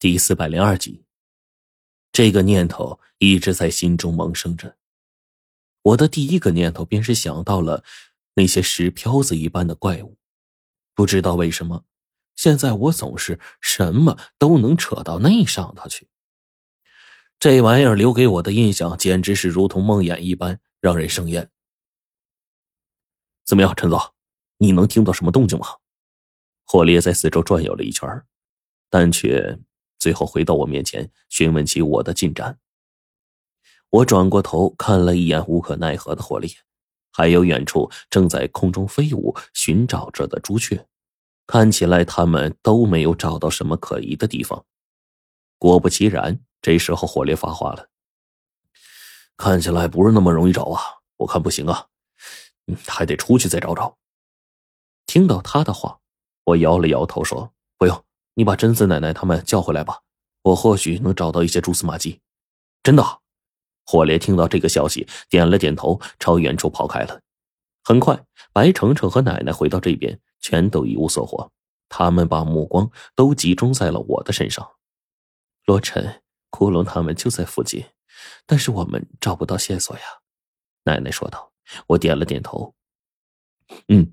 第四百零二集，这个念头一直在心中萌生着。我的第一个念头便是想到了那些石漂子一般的怪物。不知道为什么，现在我总是什么都能扯到那上头去。这玩意儿留给我的印象简直是如同梦魇一般，让人生厌。怎么样，陈总，你能听到什么动静吗？霍烈在四周转悠了一圈，但却。最后回到我面前，询问起我的进展。我转过头看了一眼无可奈何的火烈，还有远处正在空中飞舞寻找着的朱雀，看起来他们都没有找到什么可疑的地方。果不其然，这时候火烈发话了：“看起来不是那么容易找啊，我看不行啊，还得出去再找找。”听到他的话，我摇了摇头说：“不用。”你把贞子奶奶他们叫回来吧，我或许能找到一些蛛丝马迹。真的，火烈听到这个消息，点了点头，朝远处跑开了。很快，白程程和奶奶回到这边，全都一无所获。他们把目光都集中在了我的身上。罗晨、骷髅他们就在附近，但是我们找不到线索呀。奶奶说道。我点了点头。嗯，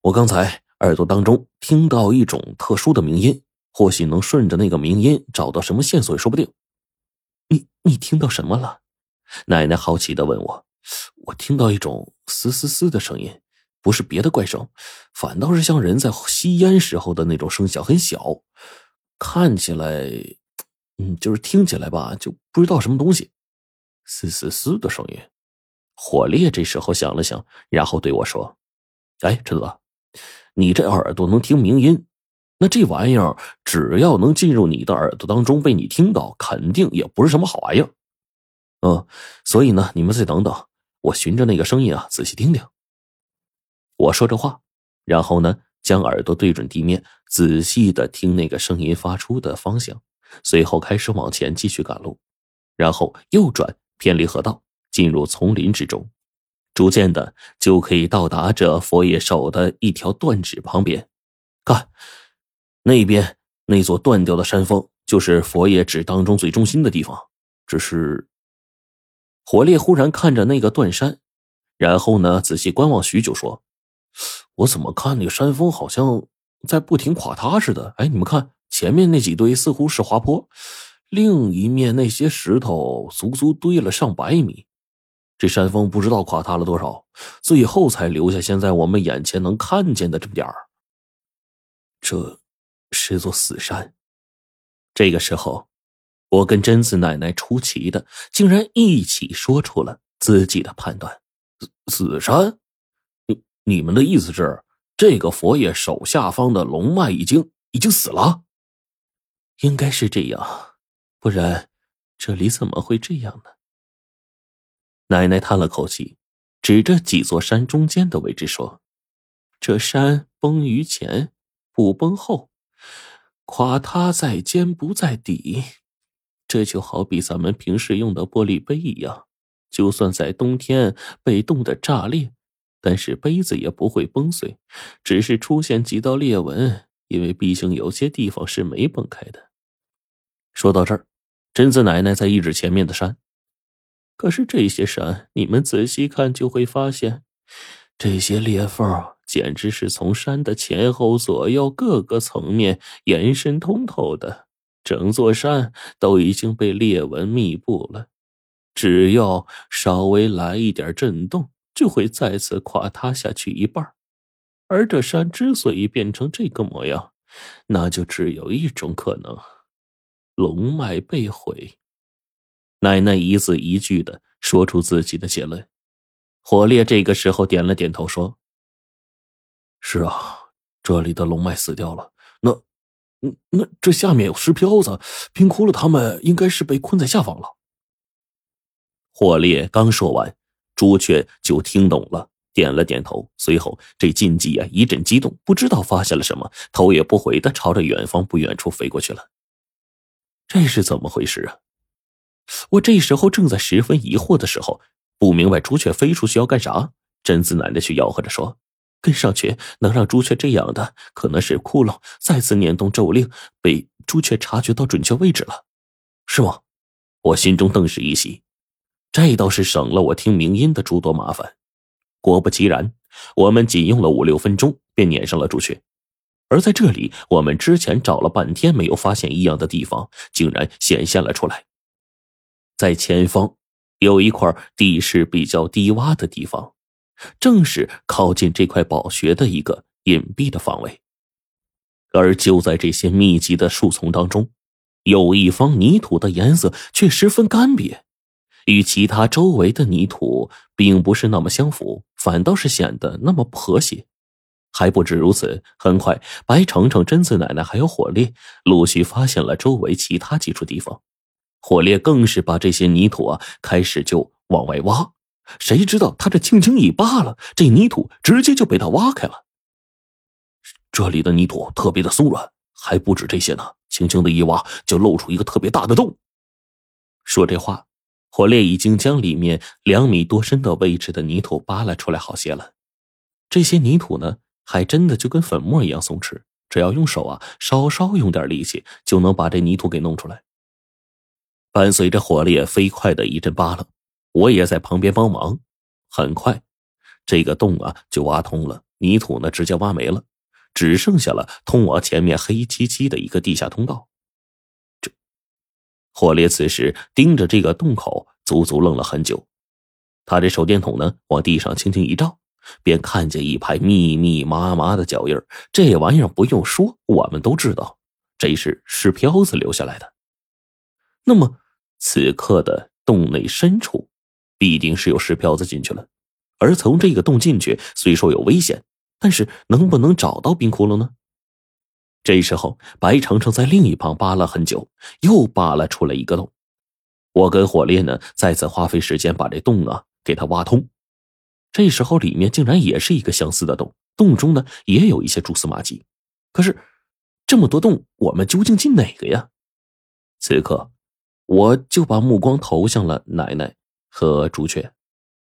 我刚才耳朵当中听到一种特殊的鸣音。或许能顺着那个鸣音找到什么线索也说不定。你你听到什么了？奶奶好奇的问我。我听到一种嘶嘶嘶的声音，不是别的怪声，反倒是像人在吸烟时候的那种声响，很小，看起来，嗯，就是听起来吧，就不知道什么东西。嘶嘶嘶的声音。火烈这时候想了想，然后对我说：“哎，陈子，你这耳朵能听鸣音？”那这玩意儿只要能进入你的耳朵当中，被你听到，肯定也不是什么好玩意儿。嗯，所以呢，你们再等等，我循着那个声音啊，仔细听听。我说着话，然后呢，将耳朵对准地面，仔细的听那个声音发出的方向，随后开始往前继续赶路，然后右转，偏离河道，进入丛林之中，逐渐的就可以到达这佛爷手的一条断指旁边，看。那边那座断掉的山峰，就是佛爷指当中最中心的地方。只是，火烈忽然看着那个断山，然后呢，仔细观望许久，说：“我怎么看那个山峰好像在不停垮塌似的？哎，你们看，前面那几堆似乎是滑坡，另一面那些石头足足堆了上百米，这山峰不知道垮塌了多少，最后才留下现在我们眼前能看见的这么点儿。这。”是座死山。这个时候，我跟贞子奶奶出奇的竟然一起说出了自己的判断：死山？你你们的意思是，这个佛爷手下方的龙脉已经已经死了？应该是这样，不然这里怎么会这样呢？奶奶叹了口气，指着几座山中间的位置说：“这山崩于前，不崩后。”垮塌在肩不在底，这就好比咱们平时用的玻璃杯一样，就算在冬天被冻得炸裂，但是杯子也不会崩碎，只是出现几道裂纹，因为毕竟有些地方是没崩开的。说到这儿，贞子奶奶在一指前面的山，可是这些山，你们仔细看就会发现，这些裂缝。简直是从山的前后左右各个层面延伸通透的，整座山都已经被裂纹密布了。只要稍微来一点震动，就会再次垮塌下去一半。而这山之所以变成这个模样，那就只有一种可能：龙脉被毁。奶奶一字一句的说出自己的结论。火烈这个时候点了点头，说。是啊，这里的龙脉死掉了。那，嗯，那这下面有石漂子，冰窟窿他们应该是被困在下方了。霍烈刚说完，朱雀就听懂了，点了点头。随后，这禁忌啊一阵激动，不知道发现了什么，头也不回的朝着远方不远处飞过去了。这是怎么回事啊？我这时候正在十分疑惑的时候，不明白朱雀飞出去要干啥。贞子奶奶却吆喝着说。跟上去能让朱雀这样的，可能是窟窿再次念动咒令，被朱雀察觉到准确位置了，是吗？我心中顿时一喜，这倒是省了我听鸣音的诸多麻烦。果不其然，我们仅用了五六分钟便撵上了朱雀。而在这里，我们之前找了半天没有发现异样的地方，竟然显现了出来。在前方，有一块地势比较低洼的地方，正是靠近这块宝穴的一个隐蔽的方位。而就在这些密集的树丛当中，有一方泥土的颜色却十分干瘪，与其他周围的泥土并不是那么相符，反倒是显得那么不和谐。还不止如此，很快，白程程、贞子奶奶还有火烈陆续发现了周围其他几处地方。火烈更是把这些泥土啊，开始就往外挖。谁知道他这轻轻一扒拉，这泥土直接就被他挖开了。这里的泥土特别的松软，还不止这些呢。轻轻的一挖，就露出一个特别大的洞。说这话，火烈已经将里面两米多深的位置的泥土扒拉出来好些了。这些泥土呢？还真的就跟粉末一样松弛，只要用手啊，稍稍用点力气，就能把这泥土给弄出来。伴随着火烈飞快的一阵扒拉，我也在旁边帮忙。很快，这个洞啊就挖通了，泥土呢直接挖没了，只剩下了通往前面黑漆漆的一个地下通道。这，火烈此时盯着这个洞口，足足愣了很久。他这手电筒呢，往地上轻轻一照。便看见一排密密麻麻的脚印这玩意儿不用说，我们都知道，这是石漂子留下来的。那么，此刻的洞内深处，必定是有石漂子进去了。而从这个洞进去，虽说有危险，但是能不能找到冰窟窿呢？这时候，白程程在另一旁扒了很久，又扒了出来一个洞。我跟火烈呢，再次花费时间把这洞啊给它挖通。这时候，里面竟然也是一个相似的洞，洞中呢也有一些蛛丝马迹。可是，这么多洞，我们究竟进哪个呀？此刻，我就把目光投向了奶奶和朱雀。